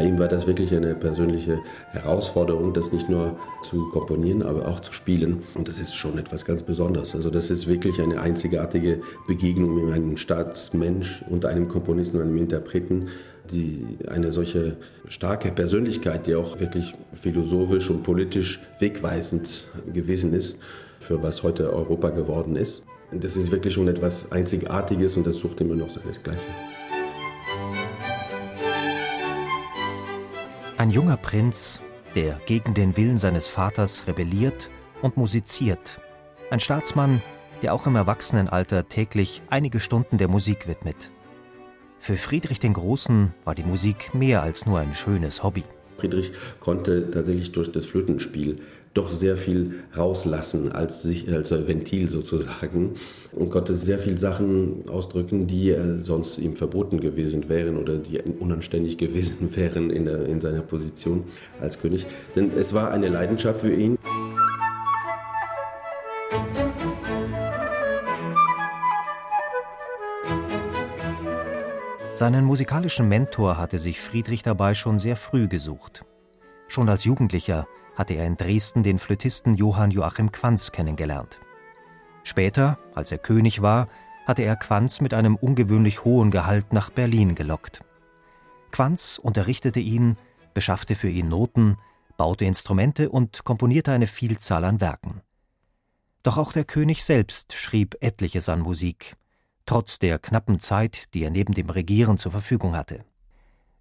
Bei ihm war das wirklich eine persönliche Herausforderung, das nicht nur zu komponieren, aber auch zu spielen. Und das ist schon etwas ganz Besonderes. Also das ist wirklich eine einzigartige Begegnung mit einem Staatsmensch und einem Komponisten und einem Interpreten, die eine solche starke Persönlichkeit, die auch wirklich philosophisch und politisch wegweisend gewesen ist, für was heute Europa geworden ist. Das ist wirklich schon etwas Einzigartiges und das sucht immer noch seinesgleichen. Ein junger Prinz, der gegen den Willen seines Vaters rebelliert und musiziert. Ein Staatsmann, der auch im Erwachsenenalter täglich einige Stunden der Musik widmet. Für Friedrich den Großen war die Musik mehr als nur ein schönes Hobby. Friedrich konnte tatsächlich durch das Flötenspiel doch sehr viel rauslassen als, sich, als Ventil sozusagen und konnte sehr viel Sachen ausdrücken, die sonst ihm verboten gewesen wären oder die unanständig gewesen wären in, der, in seiner Position als König. Denn es war eine Leidenschaft für ihn. Seinen musikalischen Mentor hatte sich Friedrich dabei schon sehr früh gesucht. Schon als Jugendlicher hatte er in Dresden den Flötisten Johann Joachim Quanz kennengelernt. Später, als er König war, hatte er Quanz mit einem ungewöhnlich hohen Gehalt nach Berlin gelockt. Quanz unterrichtete ihn, beschaffte für ihn Noten, baute Instrumente und komponierte eine Vielzahl an Werken. Doch auch der König selbst schrieb etliches an Musik, trotz der knappen Zeit, die er neben dem Regieren zur Verfügung hatte.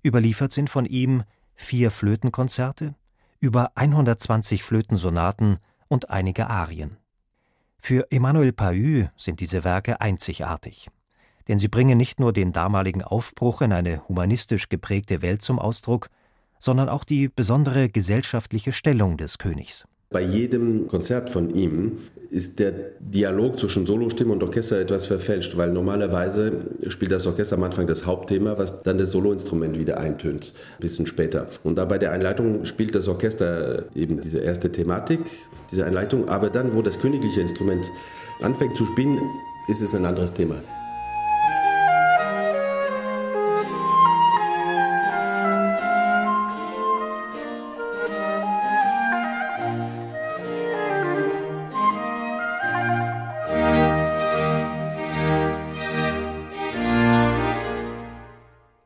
Überliefert sind von ihm vier Flötenkonzerte, über 120 Flötensonaten und einige Arien. Für Emmanuel Pahü sind diese Werke einzigartig, denn sie bringen nicht nur den damaligen Aufbruch in eine humanistisch geprägte Welt zum Ausdruck, sondern auch die besondere gesellschaftliche Stellung des Königs. Bei jedem Konzert von ihm ist der Dialog zwischen Solostimme und Orchester etwas verfälscht, weil normalerweise spielt das Orchester am Anfang das Hauptthema, was dann das Soloinstrument wieder eintönt, ein bisschen später. Und da bei der Einleitung spielt das Orchester eben diese erste Thematik, diese Einleitung, aber dann, wo das königliche Instrument anfängt zu spielen, ist es ein anderes Thema.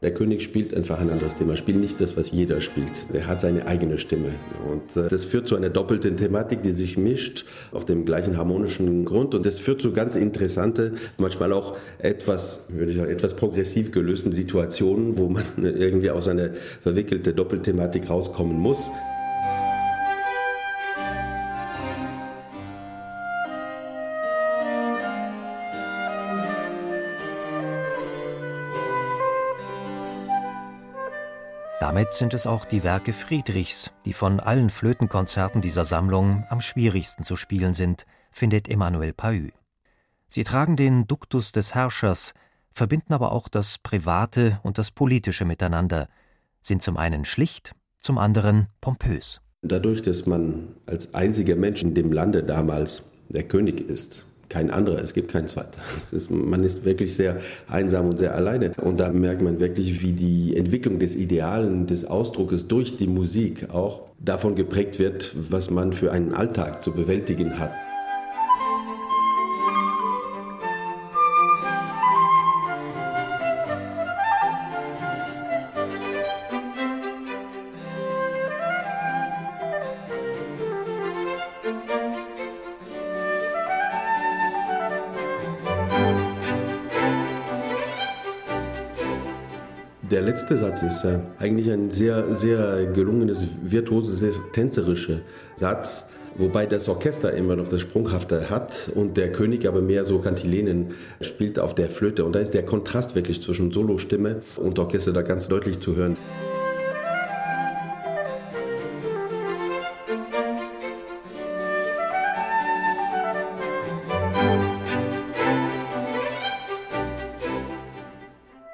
Der König spielt einfach ein anderes Thema, spielt nicht das, was jeder spielt. Er hat seine eigene Stimme. Und äh, das führt zu einer doppelten Thematik, die sich mischt auf dem gleichen harmonischen Grund. Und das führt zu ganz interessante, manchmal auch etwas, würde ich sagen, etwas progressiv gelösten Situationen, wo man irgendwie aus einer verwickelten Doppelthematik rauskommen muss. Damit sind es auch die Werke Friedrichs, die von allen Flötenkonzerten dieser Sammlung am schwierigsten zu spielen sind, findet Emmanuel Pahü. Sie tragen den Duktus des Herrschers, verbinden aber auch das Private und das Politische miteinander, sind zum einen schlicht, zum anderen pompös. Dadurch, dass man als einziger Mensch in dem Lande damals der König ist, kein anderer, es gibt keinen zweiten. Ist, man ist wirklich sehr einsam und sehr alleine. Und da merkt man wirklich, wie die Entwicklung des Idealen, des Ausdruckes durch die Musik auch davon geprägt wird, was man für einen Alltag zu bewältigen hat. Der letzte Satz ist äh, eigentlich ein sehr, sehr gelungenes, virtuoses, sehr tänzerischer Satz, wobei das Orchester immer noch das Sprunghafte hat und der König aber mehr so Kantilenen spielt auf der Flöte. Und da ist der Kontrast wirklich zwischen Solostimme und Orchester da ganz deutlich zu hören.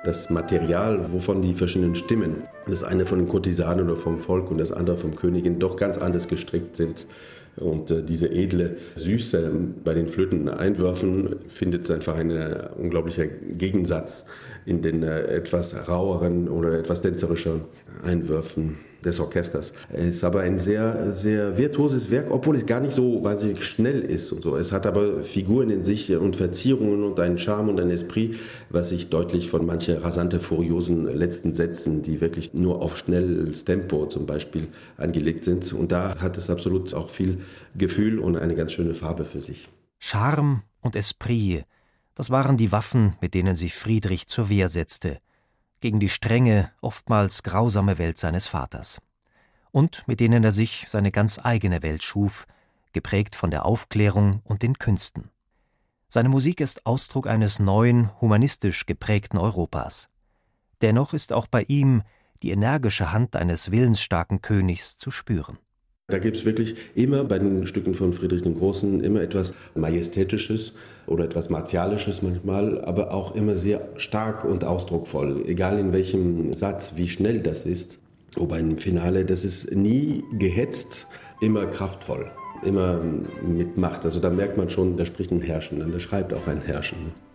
Das Material, wovon die verschiedenen Stimmen, das eine von den Kurtisanen oder vom Volk und das andere vom Königin, doch ganz anders gestrickt sind. Und äh, diese edle Süße bei den Flöteneinwürfen findet einfach ein unglaublicher Gegensatz in den äh, etwas raueren oder etwas tänzerischen Einwürfen des Orchesters. Es ist aber ein sehr, sehr virtuoses Werk, obwohl es gar nicht so wahnsinnig schnell ist und so. Es hat aber Figuren in sich und Verzierungen und einen Charme und ein Esprit, was sich deutlich von manchen rasante, furiosen letzten Sätzen, die wirklich nur auf schnelles Tempo zum Beispiel angelegt sind. Und da hat es absolut auch viel Gefühl und eine ganz schöne Farbe für sich. Charme und Esprit, das waren die Waffen, mit denen sich Friedrich zur Wehr setzte – gegen die strenge, oftmals grausame Welt seines Vaters, und mit denen er sich seine ganz eigene Welt schuf, geprägt von der Aufklärung und den Künsten. Seine Musik ist Ausdruck eines neuen, humanistisch geprägten Europas. Dennoch ist auch bei ihm die energische Hand eines willensstarken Königs zu spüren. Da gibt es wirklich immer bei den Stücken von Friedrich dem Großen immer etwas Majestätisches oder etwas Martialisches manchmal, aber auch immer sehr stark und ausdrucksvoll, egal in welchem Satz, wie schnell das ist. Wobei im Finale, das ist nie gehetzt, immer kraftvoll, immer mit Macht. Also da merkt man schon, da spricht ein Herrschen, da schreibt auch ein Herrschen.